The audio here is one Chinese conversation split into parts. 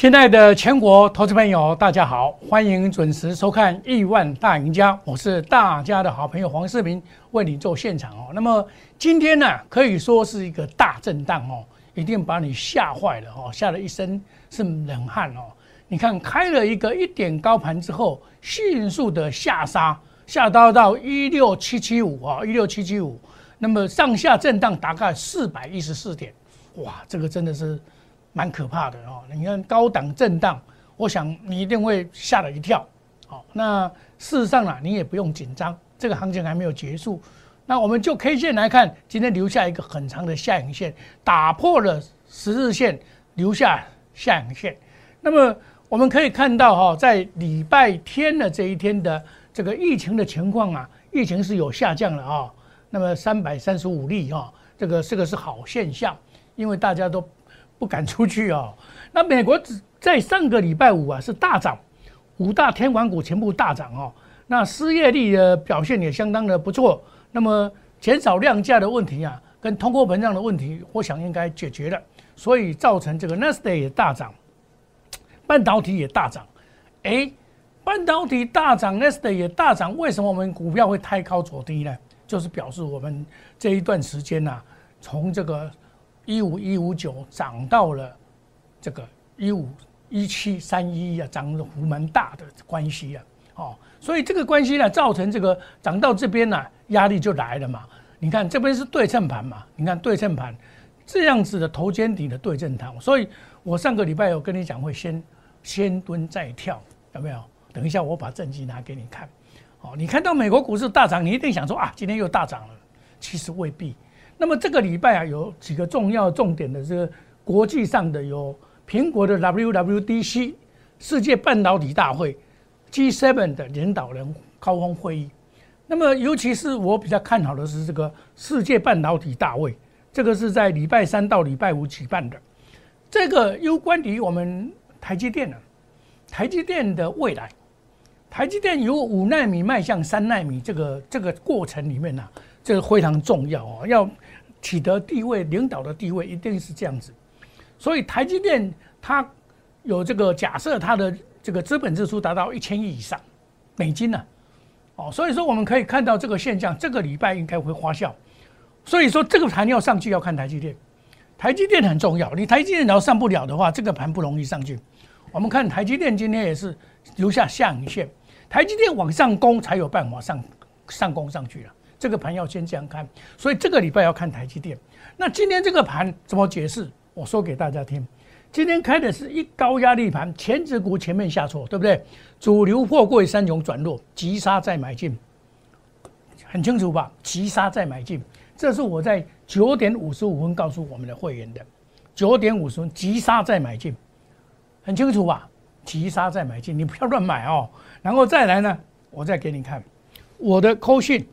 亲爱的全国投资朋友，大家好，欢迎准时收看《亿万大赢家》，我是大家的好朋友黄世明，为你做现场哦。那么今天呢，可以说是一个大震荡哦，一定把你吓坏了哦，吓了一身是冷汗哦。你看，开了一个一点高盘之后，迅速的下杀，下到到一六七七五啊，一六七七五，那么上下震荡大概四百一十四点，哇，这个真的是。蛮可怕的哦！你看高档震荡，我想你一定会吓了一跳。好，那事实上呢，你也不用紧张，这个行情还没有结束。那我们就 K 线来看，今天留下一个很长的下影线，打破了十日线，留下下影线。那么我们可以看到哈，在礼拜天的这一天的这个疫情的情况啊，疫情是有下降了啊。那么三百三十五例哈，这个这个是好现象，因为大家都。不敢出去哦。那美国在上个礼拜五啊是大涨，五大天王股全部大涨哦。那失业率的表现也相当的不错。那么减少量价的问题啊，跟通货膨胀的问题，我想应该解决了。所以造成这个 n e s t a 也大涨，半导体也大涨。哎，半导体大涨 n e s t a 也大涨，为什么我们股票会太高走低呢？就是表示我们这一段时间呐，从这个。一五一五九涨到了这个一五一七三一啊，涨的幅蛮大的关系啊，哦，所以这个关系呢，造成这个涨到这边呢，压力就来了嘛。你看这边是对称盘嘛，你看对称盘这样子的头肩底的对称盘，所以我上个礼拜有跟你讲会先先蹲再跳，有没有？等一下我把证据拿给你看。哦，你看到美国股市大涨，你一定想说啊，今天又大涨了，其实未必。那么这个礼拜啊，有几个重要重点的这个国际上的有苹果的 WWDC 世界半导体大会，G7 的领导人高峰会议。那么尤其是我比较看好的是这个世界半导体大会，这个是在礼拜三到礼拜五举办的。这个攸关于我们台积电的台积电的未来，台积电由五纳米迈向三纳米这个这个过程里面呢，这个非常重要哦，要。取得地位，领导的地位一定是这样子，所以台积电它有这个假设，它的这个资本支出达到一千亿以上美金呢，哦，所以说我们可以看到这个现象，这个礼拜应该会发酵，所以说这个盘要上去要看台积电，台积电很重要，你台积电要上不了的话，这个盘不容易上去。我们看台积电今天也是留下下影线，台积电往上攻才有办法上上攻上去了。这个盘要先这样看，所以这个礼拜要看台积电。那今天这个盘怎么解释？我说给大家听。今天开的是一高压力盘，前指股前面下挫，对不对？主流货柜三雄转弱，急杀再买进，很清楚吧？急杀再买进，这是我在九点五十五分告诉我们的会员的。九点五十分急杀再买进，很清楚吧？急杀再买进，你不要乱买哦。然后再来呢，我再给你看我的扣讯。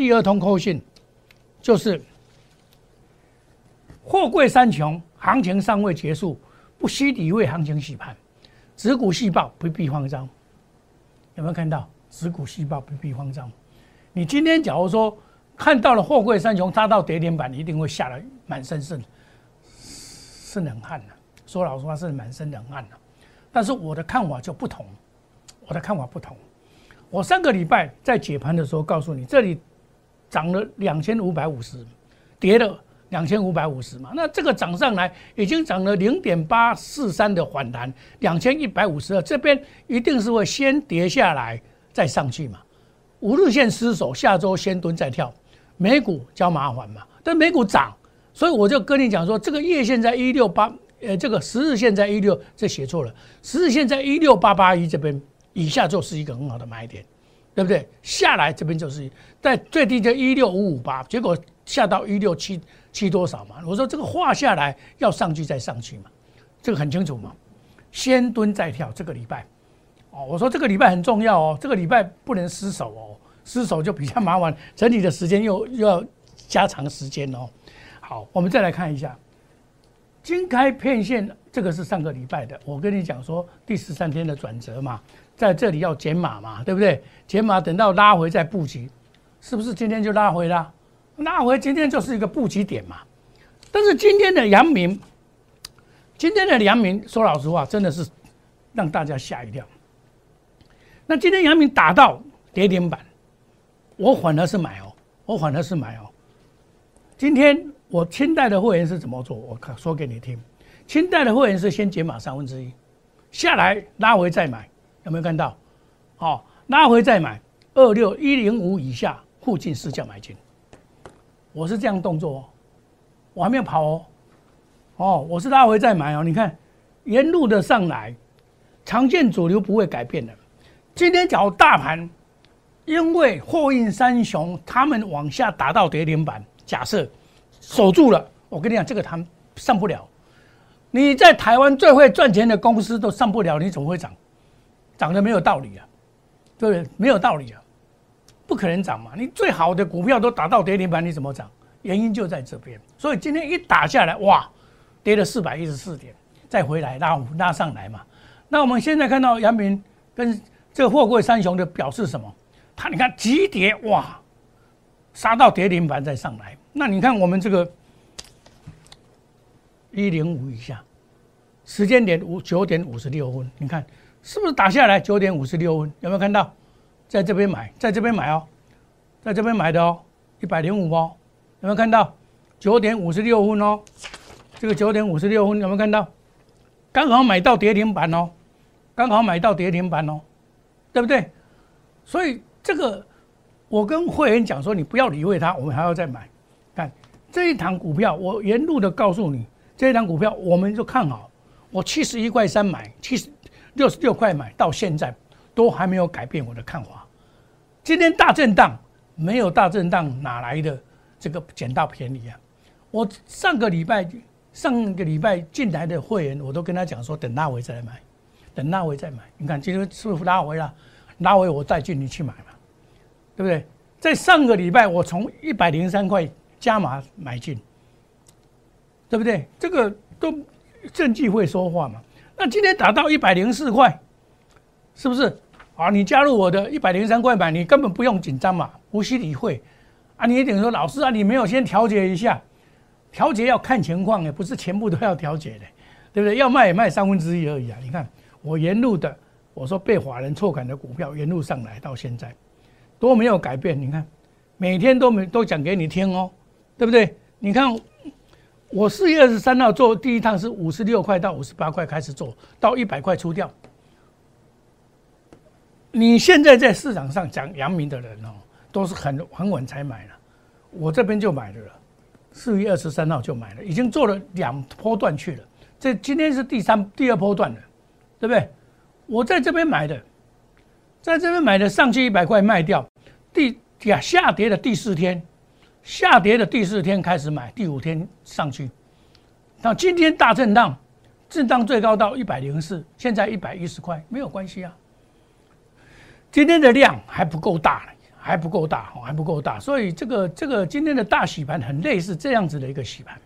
第二通扣信，就是货柜三雄行情尚未结束，不需理会行情洗盘，子股细报不必慌张。有没有看到子股细报不必慌张？你今天假如说看到了货柜三雄扎到跌停板，你一定会吓得满身是是冷汗的。说老实话是满身冷汗的。但是我的看法就不同，我的看法不同。我上个礼拜在解盘的时候告诉你，这里。涨了两千五百五十，跌了两千五百五十嘛，那这个涨上来已经涨了零点八四三的反弹，两千一百五十二这边一定是会先跌下来再上去嘛，五日线失守，下周先蹲再跳，美股较麻烦嘛，但美股涨，所以我就跟你讲说，这个月线在一六八，呃，这个十日线在一六，这写错了，十日线在一六八八一这边以下就是一个很好的买点。对不对？下来这边就是在最低就一六五五八，结果下到一六七七多少嘛？我说这个画下来要上去再上去嘛，这个很清楚嘛。先蹲再跳，这个礼拜哦，我说这个礼拜很重要哦，这个礼拜不能失手哦，失手就比较麻烦，整理的时间又又要加长时间哦。好，我们再来看一下金开片线，这个是上个礼拜的，我跟你讲说第十三天的转折嘛。在这里要减码嘛，对不对？减码等到拉回再布局，是不是今天就拉回了？拉回今天就是一个布局点嘛。但是今天的阳明今天的阳明，说老实话，真的是让大家吓一跳。那今天阳明打到跌停板，我反而是买哦，我反而是买哦。今天我清代的会员是怎么做？我说给你听。清代的会员是先减码三分之一，下来拉回再买，有没有看到？好，拉回再买，二六一零五以下附近试价买进。我是这样动作哦，我还没有跑哦。哦，我是拉回再买哦。你看，沿路的上来，常见主流不会改变的。今天讲大盘，因为货运三雄他们往下打到跌停板，假设守住了，我跟你讲，这个他上不了。你在台湾最会赚钱的公司都上不了，你怎么会涨？涨的没有道理啊，对不对？没有道理啊，不可能涨嘛。你最好的股票都打到跌停板，你怎么涨？原因就在这边。所以今天一打下来，哇，跌了四百一十四点，再回来拉拉上来嘛。那我们现在看到杨明跟。这个货柜三雄的表示什么？它你看急跌哇，杀到跌停板再上来。那你看我们这个一零五以下，时间点五九点五十六分，你看是不是打下来九点五十六分？有没有看到？在这边买，在这边买哦，在这边买的哦，一百零五哦，有没有看到？九点五十六分哦，这个九点五十六分有没有看到？刚好买到跌停板哦，刚好买到跌停板哦。对不对？所以这个，我跟会员讲说，你不要理会它，我们还要再买。看这一档股票，我沿路的告诉你，这一档股票我们就看好。我七十一块三买，七十六十六块买，到现在都还没有改变我的看法。今天大震荡，没有大震荡哪来的这个捡到便宜啊？我上个礼拜上个礼拜进来的会员，我都跟他讲说，等拉回再来买。等拉回再买，你看今天是不是拉回了？拉回我带进你去买嘛，对不对？在上个礼拜我从一百零三块加码买进，对不对？这个都证据会说话嘛。那今天打到一百零四块，是不是？啊，你加入我的一百零三块买，你根本不用紧张嘛，无需理会。啊，你一定说老师啊，你没有先调节一下，调节要看情况也不是全部都要调节的，对不对？要卖也卖三分之一而已啊，你看。我沿路的，我说被法人错砍的股票，沿路上来到现在都没有改变。你看，每天都没都讲给你听哦，对不对？你看，我四月二十三号做第一趟是五十六块到五十八块开始做到一百块出掉。你现在在市场上讲阳明的人哦，都是很很稳才买了，我这边就买了，四月二十三号就买了，已经做了两波段去了，这今天是第三第二波段了。对不对？我在这边买的，在这边买的，上去一百块卖掉，第呀下跌的第四天，下跌的第四天开始买，第五天上去，那今天大震荡，震荡最高到一百零四，现在一百一十块，没有关系啊。今天的量还不够大，还不够大，还不够大，所以这个这个今天的大洗盘很类似这样子的一个洗盘，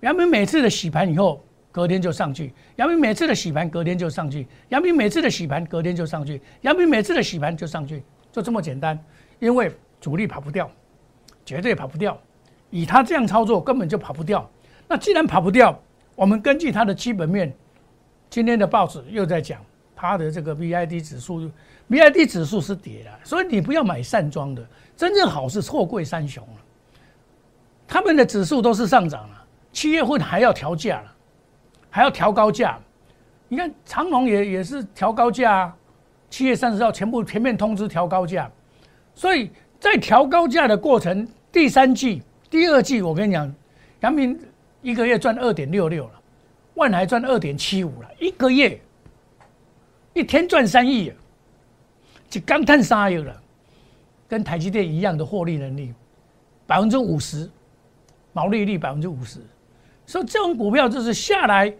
原本每次的洗盘以后。隔天就上去，杨明每次的洗盘隔天就上去，杨明每次的洗盘隔天就上去，杨明每次的洗盘就上去，就这么简单。因为主力跑不掉，绝对跑不掉。以他这样操作，根本就跑不掉。那既然跑不掉，我们根据它的基本面，今天的报纸又在讲它的这个 VID 指数，VID 指数是跌的，所以你不要买散装的，真正好是货柜三雄了，他们的指数都是上涨了，七月份还要调价了。还要调高价，你看长隆也也是调高价啊，七月三十号全部全面通知调高价，所以在调高价的过程，第三季、第二季，我跟你讲，杨明一个月赚二点六六了，万海赚二点七五了，一个月一天赚三亿，就刚探三亿了，跟台积电一样的获利能力，百分之五十，毛利率百分之五十。所以这种股票就是下来，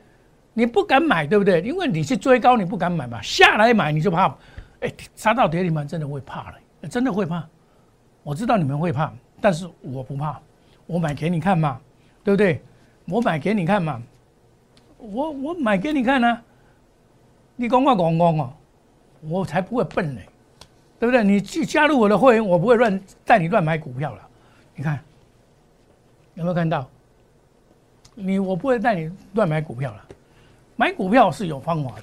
你不敢买，对不对？因为你去追高，你不敢买嘛。下来买你就怕，哎，杀到跌停板真的会怕了，真的会怕。我知道你们会怕，但是我不怕，我买给你看嘛，对不对？我买给你看嘛，我我买给你看呢。你讲我讲讲哦，我才不会笨呢，对不对？你去加入我的会员，我不会乱带你乱买股票了。你看有没有看到？你我不会带你乱买股票了，买股票是有方法的，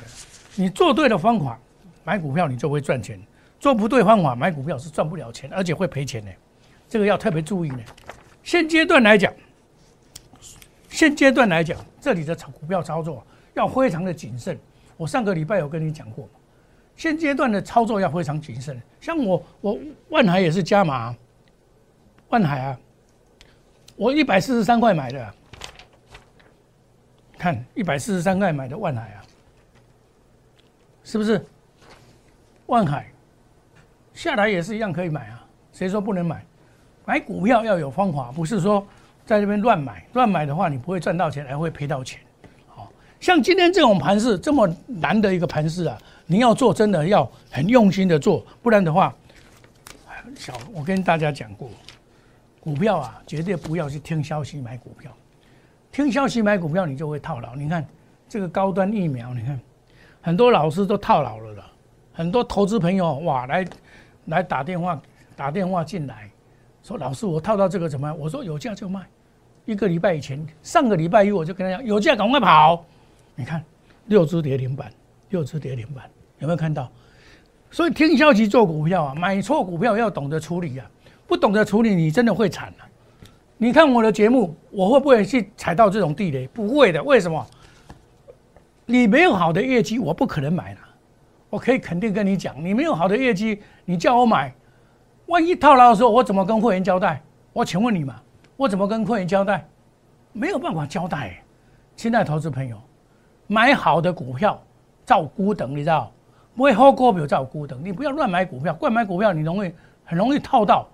你做对了方法，买股票你就会赚钱；做不对方法，买股票是赚不了钱，而且会赔钱的。这个要特别注意呢。现阶段来讲，现阶段来讲，这里的炒股票操作要非常的谨慎。我上个礼拜有跟你讲过，现阶段的操作要非常谨慎。像我，我万海也是加码，万海啊，我一百四十三块买的。看一百四十三块买的万海啊，是不是？万海下来也是一样可以买啊，谁说不能买？买股票要有方法，不是说在这边乱买，乱买的话你不会赚到钱，还会赔到钱。好，像今天这种盘势这么难的一个盘势啊，你要做真的要很用心的做，不然的话，小我跟大家讲过，股票啊绝对不要去听消息买股票。听消息买股票，你就会套牢。你看这个高端疫苗，你看很多老师都套牢了了。很多投资朋友哇，来来打电话打电话进来，说老师我套到这个怎么样？我说有价就卖。一个礼拜以前，上个礼拜一我就跟他讲有价赶快跑。你看六只跌停板，六只跌停板，有没有看到？所以听消息做股票啊，买错股票要懂得处理啊，不懂得处理你真的会惨啊。你看我的节目，我会不会去踩到这种地雷？不会的。为什么？你没有好的业绩，我不可能买了。我可以肯定跟你讲，你没有好的业绩，你叫我买，万一套牢的时候，我怎么跟会员交代？我请问你嘛，我怎么跟会员交代？没有办法交代。现在投资朋友，买好的股票照孤等，你知道？不会好股票照孤等，你不要乱买股票，乱买股票你容易很容易套到，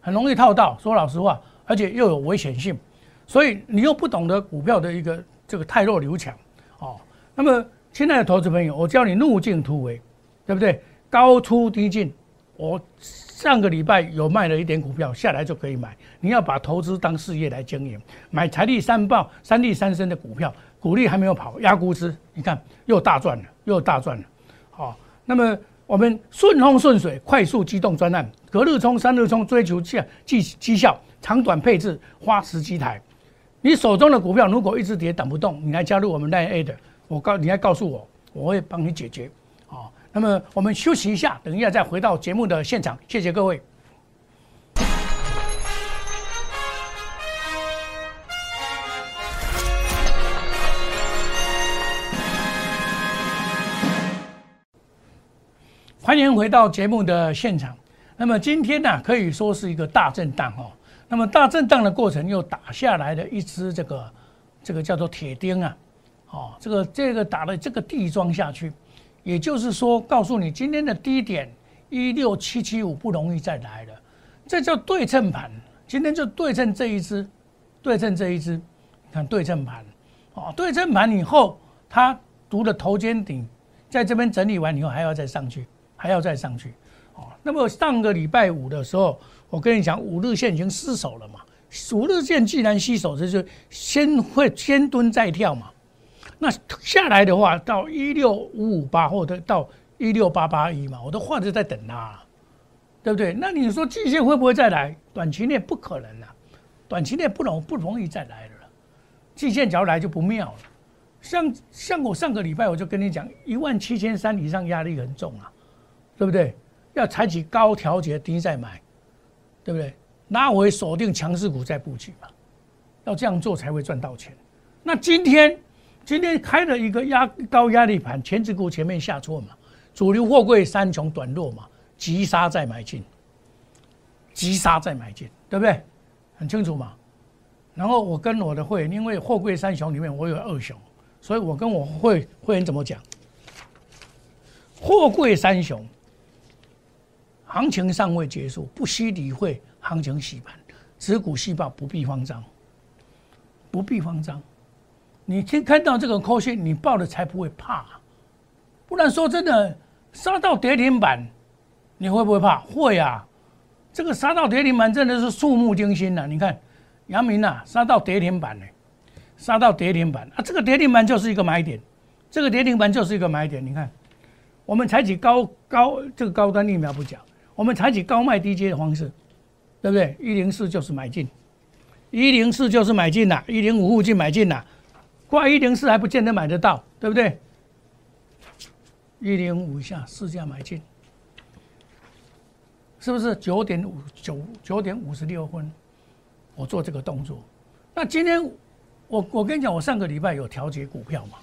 很容易套到。说老实话。而且又有危险性，所以你又不懂得股票的一个这个太弱留强，哦，那么亲爱的投资朋友，我教你路径突围，对不对？高出低进。我上个礼拜有卖了一点股票，下来就可以买。你要把投资当事业来经营，买财力三爆、三利三升的股票，股利还没有跑，压估值，你看又大赚了，又大赚了。好，那么我们顺风顺水、快速机动专案，隔日冲、三日冲，追求绩绩绩效。长短配置，花十几台。你手中的股票如果一直跌等不动，你来加入我们 Line A 的，我告你来告诉我，我会帮你解决。好，那么我们休息一下，等一下再回到节目的现场。谢谢各位。欢迎回到节目的现场。那么今天呢，可以说是一个大震荡哦。那么大震荡的过程又打下来的一只这个这个叫做铁钉啊，哦，这个这个打了这个地桩下去，也就是说告诉你今天的低点一六七七五不容易再来了，这叫对称盘。今天就对称这一只，对称这一只，看对称盘，哦，对称盘以后它读的头肩顶，在这边整理完以后还要再上去，还要再上去，哦，那么上个礼拜五的时候。我跟你讲，五日线已经失守了嘛？五日线既然失守，这就先会先蹲再跳嘛。那下来的话，到一六五五八或者到一六八八一嘛，我都画着在等它，对不对？那你说季线会不会再来？短期内不可能了，短期内不容不容易再来了。季线只要来就不妙了。像像我上个礼拜我就跟你讲，一万七千三以上压力很重啊，对不对？要采取高调节低再买。对不对？拿回锁定强势股再布局嘛，要这样做才会赚到钱。那今天今天开了一个压高压力盘，前指股前面下挫嘛，主流货柜三穷短弱嘛，急杀再买进，急杀再买进，对不对？很清楚嘛。然后我跟我的会员，因为货柜三雄里面我有二雄，所以我跟我会会员怎么讲？货柜三雄。行情尚未结束，不需理会行情洗盘，持股细报不必慌张，不必慌张。你先看到这个扣线，你报了才不会怕。不然说真的，杀到跌停板，你会不会怕？会啊！这个杀到跌停板真的是触目惊心呐！你看，杨明呐，杀到跌停板呢，杀到跌停板啊！这个跌停板就是一个买点，这个跌停板就是一个买点。你看，我们采取高高这个高端疫苗不讲。我们采取高卖低接的方式，对不对？一零四就是买进，一零四就是买进呐，一零五附近买进呐，挂一零四还不见得买得到，对不对？一零五以下市价买进，是不是九点五九九点五十六分？我做这个动作。那今天我我跟你讲，我上个礼拜有调节股票嘛，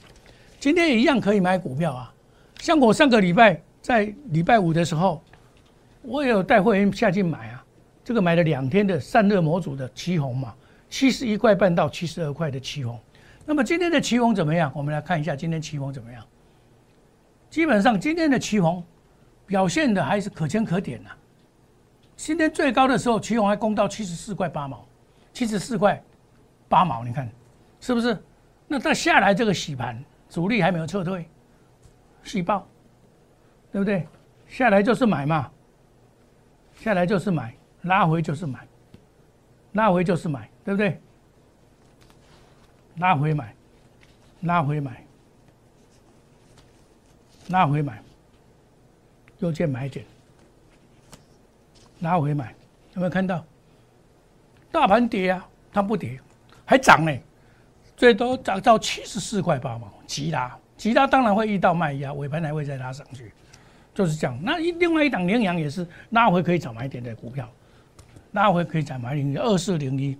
今天也一样可以买股票啊。像我上个礼拜在礼拜五的时候，我也有带会员下去买啊。这个买了两天的散热模组的旗红嘛，七十一块半到七十二块的旗红。那么今天的旗红怎么样？我们来看一下今天旗红怎么样。基本上今天的旗红表现的还是可圈可点呐。今天最高的时候，旗红还攻到七十四块八毛，七十四块八毛，你看是不是？那再下来这个洗盘，主力还没有撤退，洗爆，对不对？下来就是买嘛，下来就是买，拉回就是买，拉回就是买，对不对？拉回买，拉回买。拉回买，又见买点，拉回买，有没有看到？大盘跌啊，它不跌，还涨呢，最多涨到七十四块八毛，急拉，急拉当然会遇到卖压，尾盘还会再拉上去，就是这样。那一另外一档羚羊也是拉回可以找买点的股票，拉回可以找买点二四零一，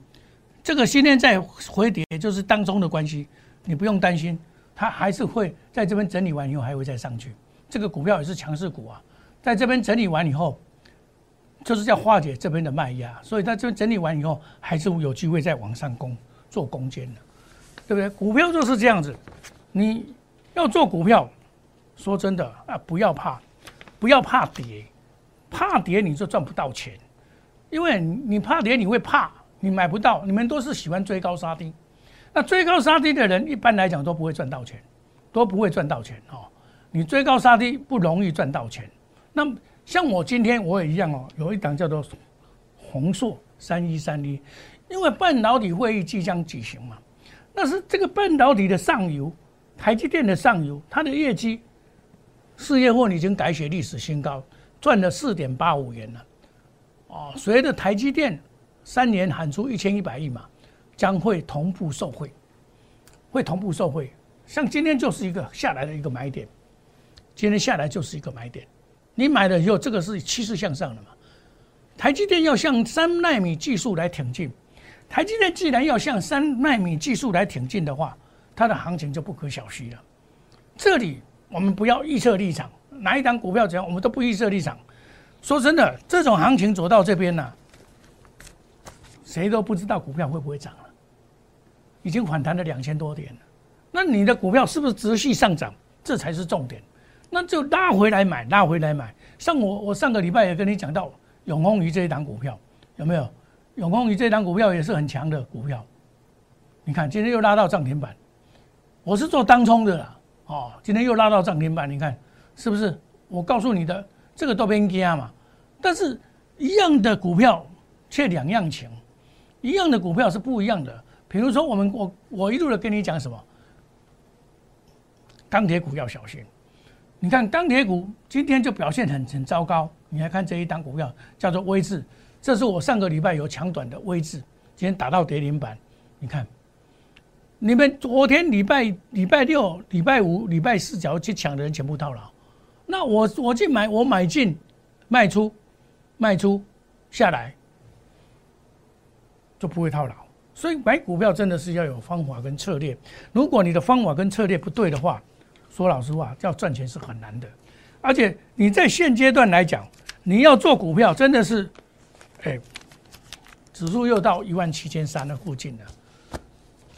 这个今天在回跌，就是当中的关系，你不用担心。它还是会在这边整理完以后还会再上去，这个股票也是强势股啊，在这边整理完以后，就是要化解这边的卖压，所以在这边整理完以后，还是有机会再往上攻做攻坚的，对不对？股票就是这样子，你要做股票，说真的啊，不要怕，不要怕跌，怕跌你就赚不到钱，因为你怕跌你会怕，你买不到，你们都是喜欢追高杀低。那追高杀低的人，一般来讲都不会赚到钱，都不会赚到钱哦。你追高杀低不容易赚到钱。那像我今天我也一样哦，有一档叫做宏硕三一三一，因为半导体会议即将举行嘛。那是这个半导体的上游，台积电的上游，它的业绩四月份已经改写历史新高，赚了四点八五元了。哦，随着台积电三年喊出一千一百亿嘛。将会同步受惠，会同步受惠。像今天就是一个下来的一个买点，今天下来就是一个买点。你买了以后，这个是趋势向上的嘛？台积电要向三纳米技术来挺进，台积电既然要向三纳米技术来挺进的话，它的行情就不可小觑了。这里我们不要预测立场，哪一档股票怎样，我们都不预测立场。说真的，这种行情走到这边呢，谁都不知道股票会不会涨了。已经反弹了两千多点了，那你的股票是不是持续上涨？这才是重点。那就拉回来买，拉回来买。像我，我上个礼拜也跟你讲到永丰鱼这一档股票，有没有？永丰鱼这一档股票也是很强的股票。你看今天又拉到涨停板，我是做当冲的啦，哦，今天又拉到涨停板，你看是不是？我告诉你的，这个都偏加嘛。但是一样的股票却两样情，一样的股票是不一样的。比如说，我们我我一路的跟你讲什么？钢铁股要小心。你看钢铁股今天就表现很很糟糕。你来看这一档股票叫做威智，这是我上个礼拜有抢短的威智，今天打到跌停板。你看，你们昨天礼拜礼拜六、礼拜五、礼拜四，只要去抢的人全部套牢，那我我去买，我买进，卖出，卖出下来，就不会套牢。所以买股票真的是要有方法跟策略。如果你的方法跟策略不对的话，说老实话，要赚钱是很难的。而且你在现阶段来讲，你要做股票真的是，哎，指数又到一万七千三的附近了，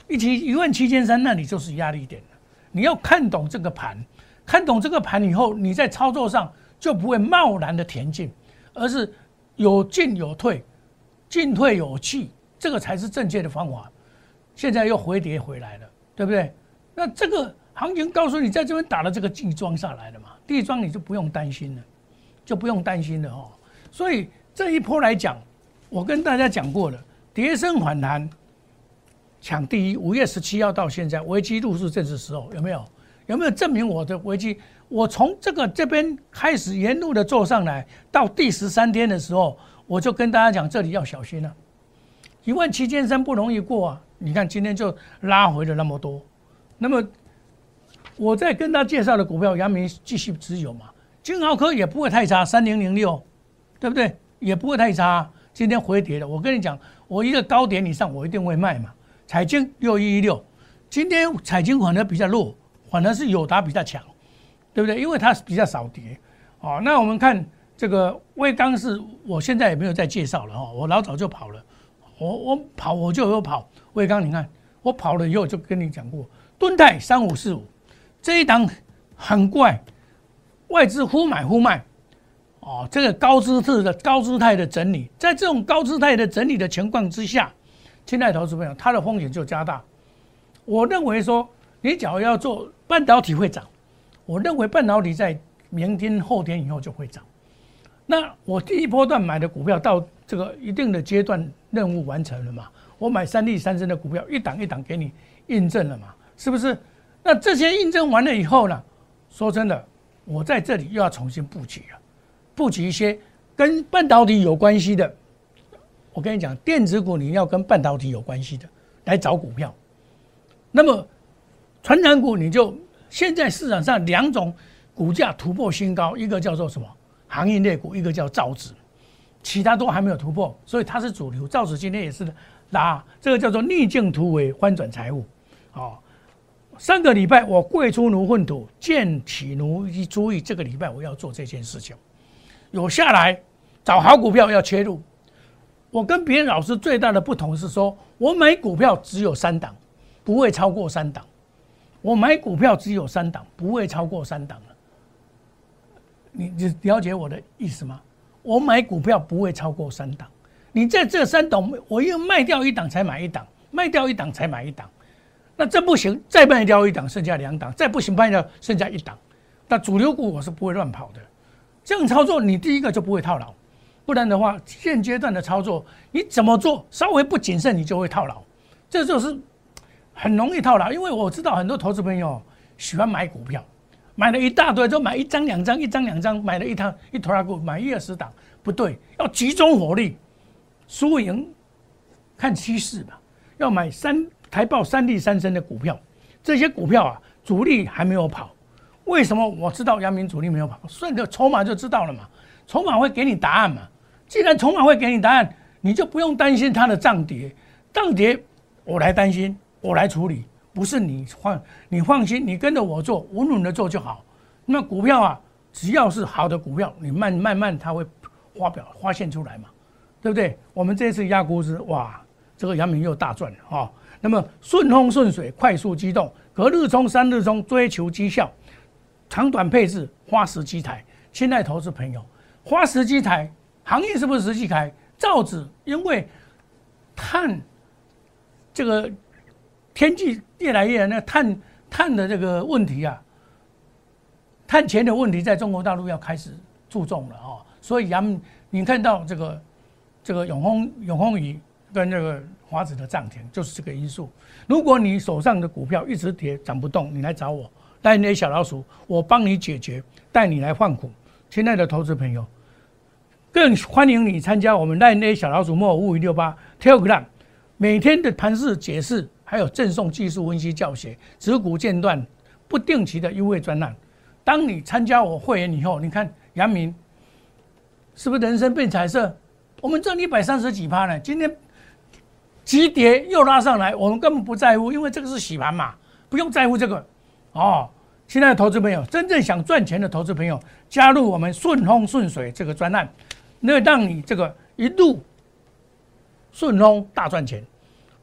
一提一万七千三，那你就是压力点了。你要看懂这个盘，看懂这个盘以后，你在操作上就不会贸然的填进，而是有进有退，进退有气。这个才是正确的方法，现在又回跌回来了，对不对？那这个行情告诉你，在这边打了这个地桩下来了嘛，地桩你就不用担心了，就不用担心了哦。所以这一波来讲，我跟大家讲过了，跌升反弹抢第一。五月十七号到现在，危机入市正是时候，有没有？有没有证明我的危机？我从这个这边开始沿路的做上来，到第十三天的时候，我就跟大家讲，这里要小心了。一万七千三不容易过啊！你看今天就拉回了那么多，那么我在跟他介绍的股票，阳明继续持有嘛，金豪科也不会太差，三零零六，对不对？也不会太差。今天回跌了，我跟你讲，我一个高点以上，我一定会卖嘛。彩金六一一六，今天彩金反而比较弱，反而是友达比较强，对不对？因为它比较少跌。哦，那我们看这个威刚是，我现在也没有再介绍了哈，我老早就跑了，我我跑我就有跑。魏刚，你看我跑了以后就跟你讲过，敦泰三五四五这一档很怪，外资忽买忽卖。哦，这个高姿势的高姿态的整理，在这种高姿态的整理的情况之下，亲爱的投资朋友，它的风险就加大。我认为说，你假如要做半导体会涨，我认为半导体在明天后天以后就会涨。那我第一波段买的股票到这个一定的阶段任务完成了嘛？我买三利三升的股票一档一档给你印证了嘛？是不是？那这些印证完了以后呢？说真的，我在这里又要重新布局了。布局一些跟半导体有关系的，我跟你讲，电子股你要跟半导体有关系的来找股票。那么，传染股你就现在市场上两种股价突破新高，一个叫做什么行业类股，一个叫造纸，其他都还没有突破，所以它是主流。造纸今天也是拉，这个叫做逆境突围，翻转财务。哦，上个礼拜我贵出奴粪土，见起奴一注意，这个礼拜我要做这件事情。有下来找好股票要切入，我跟别人老师最大的不同是说，我买股票只有三档，不会超过三档。我买股票只有三档，不会超过三档你你了解我的意思吗？我买股票不会超过三档。你在这三档，我又卖掉一档才买一档，卖掉一档才买一档。那这不行，再卖掉一档，剩下两档，再不行卖掉剩下一档。那主流股我是不会乱跑的。这样操作，你第一个就不会套牢，不然的话，现阶段的操作你怎么做，稍微不谨慎，你就会套牢，这就是很容易套牢。因为我知道很多投资朋友喜欢买股票，买了一大堆，就买一张两张，一张两张，买了一套一坨拉股，买一二十档，不对，要集中火力，输赢看趋势吧。要买三台报三地三升的股票，这些股票啊，主力还没有跑。为什么我知道阳明主力没有跑？顺着筹码就知道了嘛。筹码会给你答案嘛。既然筹码会给你答案，你就不用担心它的涨跌。涨跌我来担心，我来处理，不是你放你放心，你跟着我做，稳稳的做就好。那股票啊，只要是好的股票，你慢慢慢它会发表发现出来嘛，对不对？我们这次压估值，哇，这个杨明又大赚了哈。那么顺风顺水，快速机动，隔日冲三日冲，追求绩效。长短配置，花时机台，亲爱投资朋友，花时机台行业是不是实际台？造纸因为碳这个天气越来越那碳碳的这个问题啊，碳钱的问题在中国大陆要开始注重了啊，所以阳你看到这个这个永丰永丰鱼跟这个华子的涨停就是这个因素。如果你手上的股票一直跌涨不动，你来找我。带那些小老鼠，我帮你解决，带你来换股。亲爱的投资朋友，更欢迎你参加我们带那些小老鼠莫五五六八 Telegram，每天的盘势解释，还有赠送技术分析教学、持股间断不定期的优惠专栏。当你参加我会员以后，你看杨明是不是人生变彩色？我们挣一百三十几趴呢？今天急跌又拉上来，我们根本不在乎，因为这个是洗盘嘛，不用在乎这个。哦，亲爱的投资朋友，真正想赚钱的投资朋友，加入我们顺风顺水这个专案，那让你这个一路顺风大赚钱，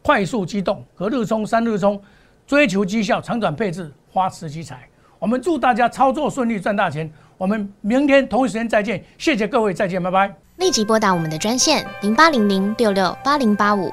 快速机动，隔日冲、三日冲，追求绩效、长短配置、花时机财。我们祝大家操作顺利，赚大钱。我们明天同一时间再见，谢谢各位，再见，拜拜。立即拨打我们的专线零八零零六六八零八五。